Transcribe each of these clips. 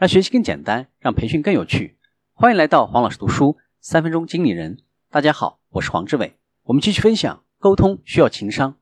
让学习更简单，让培训更有趣。欢迎来到黄老师读书三分钟经理人。大家好，我是黄志伟。我们继续分享，沟通需要情商。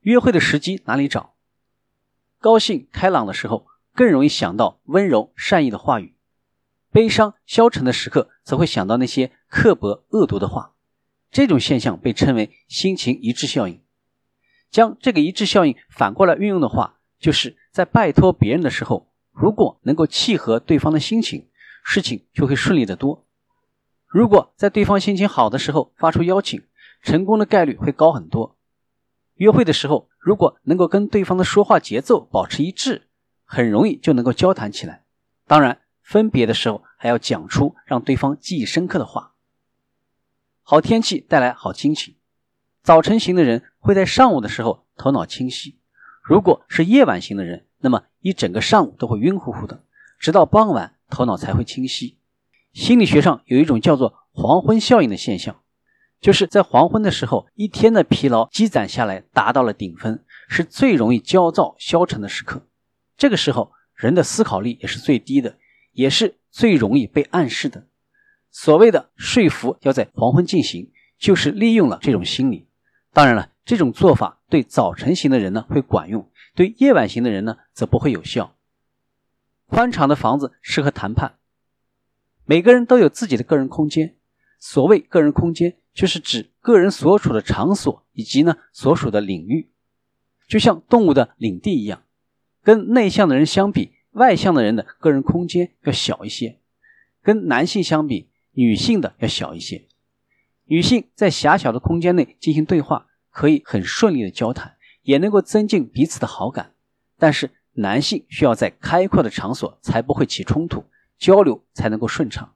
约会的时机哪里找？高兴开朗的时候，更容易想到温柔善意的话语；悲伤消沉的时刻，则会想到那些刻薄恶毒的话。这种现象被称为心情一致效应。将这个一致效应反过来运用的话，就是在拜托别人的时候。如果能够契合对方的心情，事情就会顺利得多。如果在对方心情好的时候发出邀请，成功的概率会高很多。约会的时候，如果能够跟对方的说话节奏保持一致，很容易就能够交谈起来。当然，分别的时候还要讲出让对方记忆深刻的话。好天气带来好心情。早晨型的人会在上午的时候头脑清晰，如果是夜晚型的人。那么一整个上午都会晕乎乎的，直到傍晚头脑才会清晰。心理学上有一种叫做黄昏效应的现象，就是在黄昏的时候，一天的疲劳积攒下来达到了顶峰，是最容易焦躁消沉的时刻。这个时候人的思考力也是最低的，也是最容易被暗示的。所谓的说服要在黄昏进行，就是利用了这种心理。当然了，这种做法对早晨型的人呢会管用。对夜晚型的人呢，则不会有效。宽敞的房子适合谈判。每个人都有自己的个人空间。所谓个人空间，就是指个人所处的场所以及呢所属的领域，就像动物的领地一样。跟内向的人相比，外向的人的个人空间要小一些；跟男性相比，女性的要小一些。女性在狭小的空间内进行对话，可以很顺利的交谈。也能够增进彼此的好感，但是男性需要在开阔的场所才不会起冲突，交流才能够顺畅。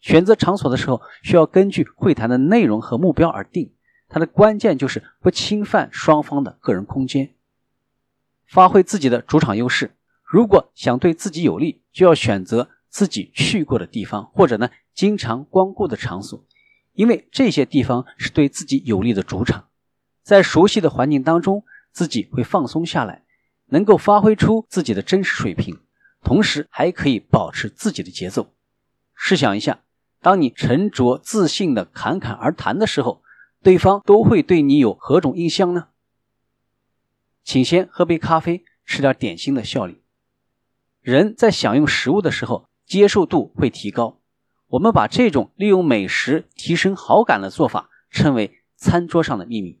选择场所的时候，需要根据会谈的内容和目标而定，它的关键就是不侵犯双方的个人空间，发挥自己的主场优势。如果想对自己有利，就要选择自己去过的地方，或者呢经常光顾的场所，因为这些地方是对自己有利的主场。在熟悉的环境当中，自己会放松下来，能够发挥出自己的真实水平，同时还可以保持自己的节奏。试想一下，当你沉着自信的侃侃而谈的时候，对方都会对你有何种印象呢？请先喝杯咖啡，吃点点心的效力。人在享用食物的时候，接受度会提高。我们把这种利用美食提升好感的做法称为“餐桌上的秘密”。